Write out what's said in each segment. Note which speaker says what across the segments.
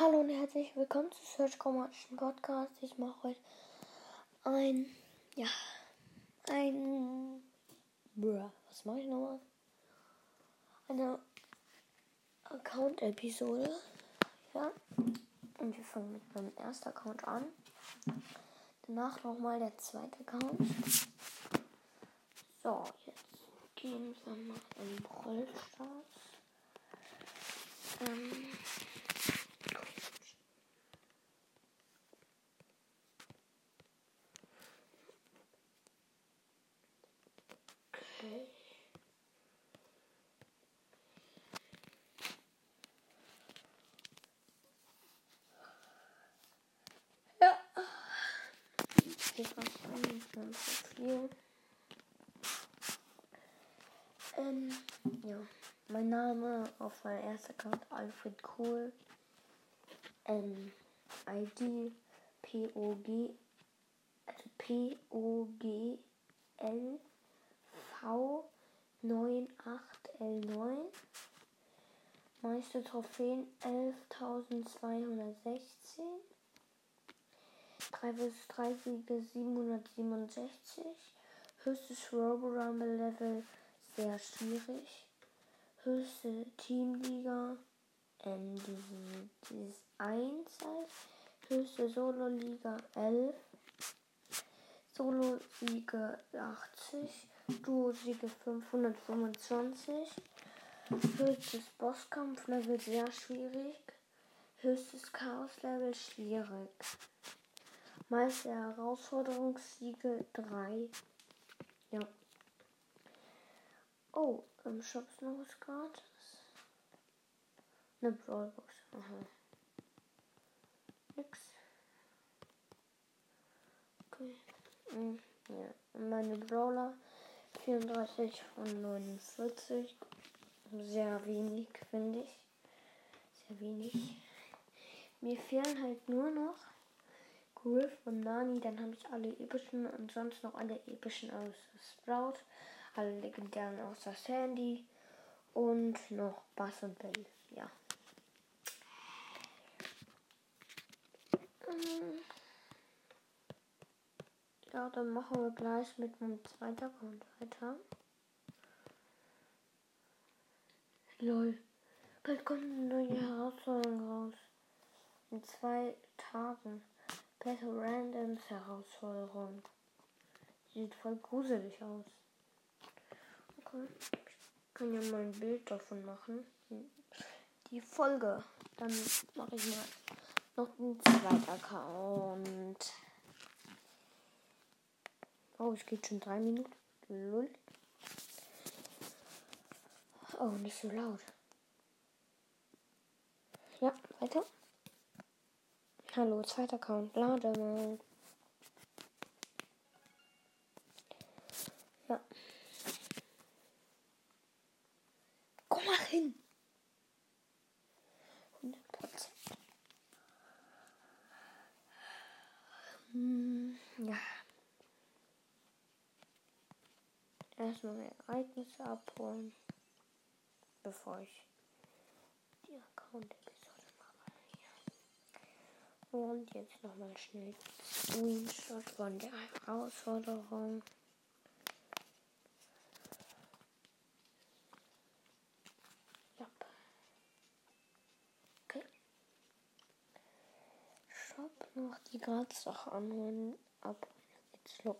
Speaker 1: Hallo und herzlich willkommen zu Search Chromatischen Podcast. Ich mache heute ein, ja, ein, bruh, was mache ich nochmal? Eine Account-Episode, ja. Und wir fangen mit meinem ersten Account an. Danach nochmal der zweite Account. So, jetzt gehen wir mal in Rollstars. Ähm, Okay. Ja. Ich viel. Ähm, ja. Mein Name auf meinem ersten Account Alfred Kohl. Ähm, ID POG also POGL V98L9. Meister Trophäen 11.216. 3 vs 3 Siege 767. Höchstes Robo Rumble Level sehr schwierig. Höchste Teamliga ähm, dieses 1. Höchste Solo-Liga 11. Solo-Siege 80. Duo-Siege 525. Höchstes Bosskampf-Level sehr schwierig. Höchstes Chaos-Level schwierig. Meiste Herausforderungssiege 3. Ja. Oh, im Shop ist noch was gratis. Eine Brawlbox. Aha. Nix. Okay. Mhm. Ja. Meine Brawler 34 von 49. Sehr wenig, finde ich. Sehr wenig. Mir fehlen halt nur noch Griff und Nani. Dann habe ich alle epischen und sonst noch alle epischen aus Sprout. Alle legendären außer Sandy. Und noch Bass und Bell. Ja. Ja, dann machen wir gleich mit meinem zweiten Account weiter. Lol. Bald kommt eine neue Herausforderung raus. In zwei Tagen. Battle Randoms Herausforderung. Sieht voll gruselig aus. Okay. Ich kann ja mal ein Bild davon machen. Die Folge. Dann mache ich mal noch einen zweiten Account. Oh, es geht schon drei Minuten. Lull. Oh, nicht so laut. Ja, weiter. Hallo, zweiter Account. Lade mal. Ja. Komm mal hin. 100 Prozent. Hm, ja. Erstmal mehr Ereignisse abholen, bevor ich die Account-Episode mache. Und jetzt nochmal schnell Screenshot von der Herausforderung. Okay. Shop noch die Gradsache anholen. Ab geht's los.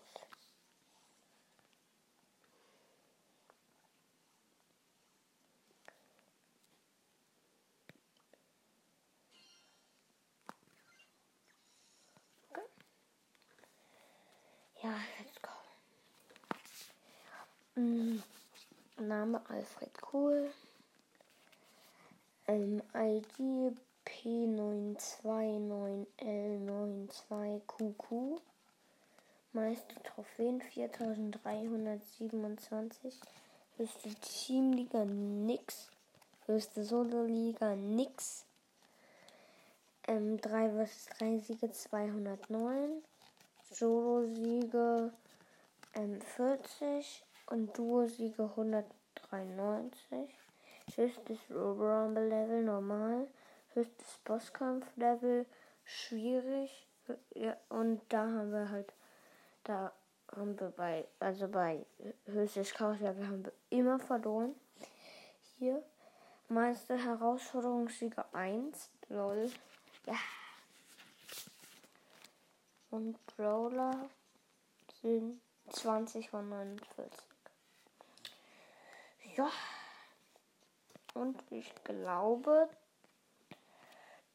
Speaker 1: Mm, Name Alfred Kohl. Ähm, ID P929L92QQ. Meiste Trophäen 4327. Höchste Teamliga nix. Höchste Solo-Liga nix. Ähm, 3 vs 3 Siege 209. Solo-Siege ähm, 40 und Duo-Siege 193. Höchstes Rumble Level normal. höchstes Bosskampf-Level, schwierig. Ja, und da haben wir halt, da haben wir bei, also bei höchstes Chaos-Level haben wir immer verloren. Hier, Meister Herausforderungssieger 1, lol. Ja. Und Brawler sind 20 von 49. Ja. Und ich glaube,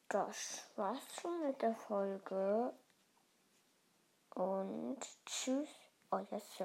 Speaker 1: das war's schon mit der Folge. Und tschüss, euer Sir.